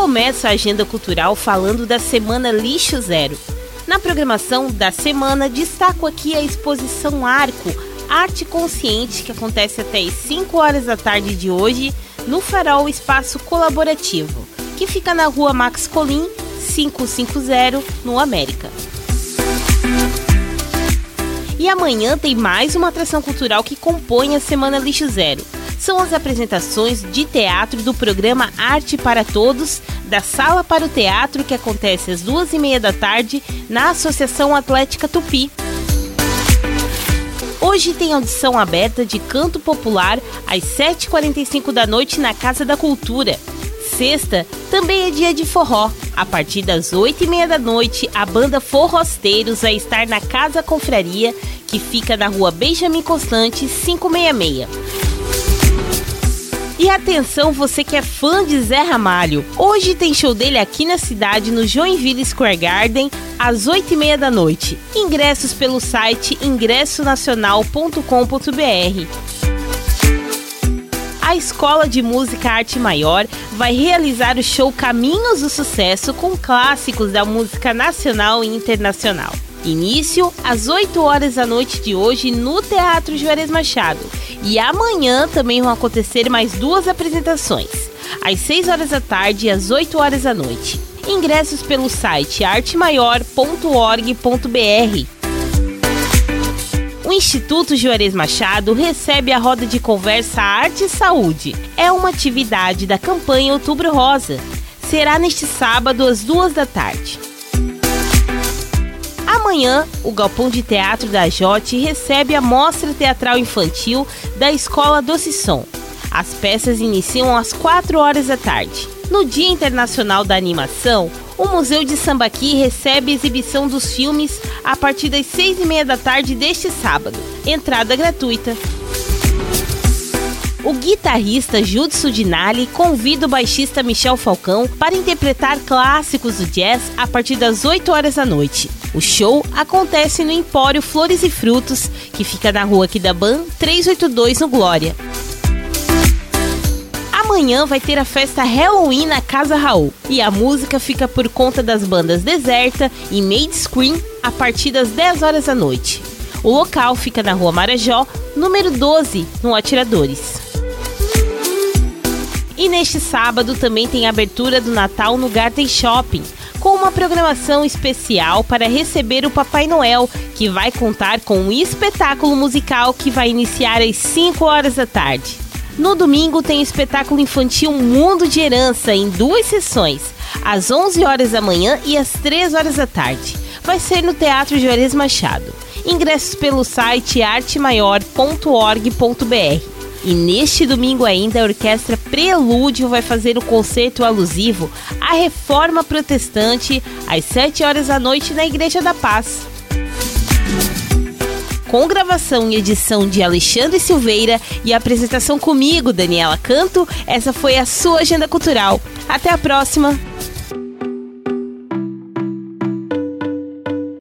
começo a agenda cultural falando da Semana Lixo Zero. Na programação da semana, destaco aqui a exposição Arco, Arte Consciente, que acontece até às 5 horas da tarde de hoje no Farol Espaço Colaborativo, que fica na rua Max Colim, 550, no América. E amanhã tem mais uma atração cultural que compõe a Semana Lixo Zero. São as apresentações de teatro do programa Arte para Todos, da Sala para o Teatro, que acontece às duas e meia da tarde na Associação Atlética Tupi. Hoje tem audição aberta de canto popular às 7h45 da noite na Casa da Cultura. Sexta também é dia de forró. A partir das 8h30 da noite, a banda Forrosteiros vai estar na Casa Confraria, que fica na rua Benjamin Constante, 566. E atenção, você que é fã de Zé Ramalho. Hoje tem show dele aqui na cidade, no Joinville Square Garden, às 8h30 da noite. Ingressos pelo site ingressonacional.com.br. A Escola de Música Arte Maior vai realizar o show Caminhos do Sucesso com clássicos da música nacional e internacional. Início às 8 horas da noite de hoje no Teatro Juarez Machado. E amanhã também vão acontecer mais duas apresentações, às 6 horas da tarde e às 8 horas da noite. Ingressos pelo site artemaior.org.br. O Instituto Juarez Machado recebe a roda de conversa Arte e Saúde. É uma atividade da campanha Outubro Rosa. Será neste sábado às duas da tarde. Amanhã, o Galpão de Teatro da Jote recebe a Mostra Teatral Infantil da Escola Doce Som. As peças iniciam às 4 horas da tarde. No Dia Internacional da Animação, o Museu de Sambaqui recebe exibição dos filmes a partir das 6 e meia da tarde deste sábado. Entrada gratuita. O guitarrista Judson Dinali convida o baixista Michel Falcão para interpretar clássicos do jazz a partir das 8 horas da noite. O show acontece no Empório Flores e Frutos, que fica na rua Kidaban 382 no Glória. Amanhã vai ter a festa Halloween na Casa Raul e a música fica por conta das bandas Deserta e Made Screen a partir das 10 horas da noite. O local fica na rua Marajó, número 12, no Atiradores. E neste sábado também tem abertura do Natal no Garden Shopping, com uma programação especial para receber o Papai Noel, que vai contar com um espetáculo musical que vai iniciar às 5 horas da tarde. No domingo tem o espetáculo infantil Mundo de Herança em duas sessões, às 11 horas da manhã e às 3 horas da tarde. Vai ser no Teatro Juarez Machado. Ingressos pelo site artemaior.org.br. E neste domingo ainda, a Orquestra Prelúdio vai fazer o concerto alusivo à Reforma Protestante às 7 horas da noite na Igreja da Paz. Com gravação e edição de Alexandre Silveira e apresentação comigo, Daniela Canto, essa foi a sua agenda cultural. Até a próxima!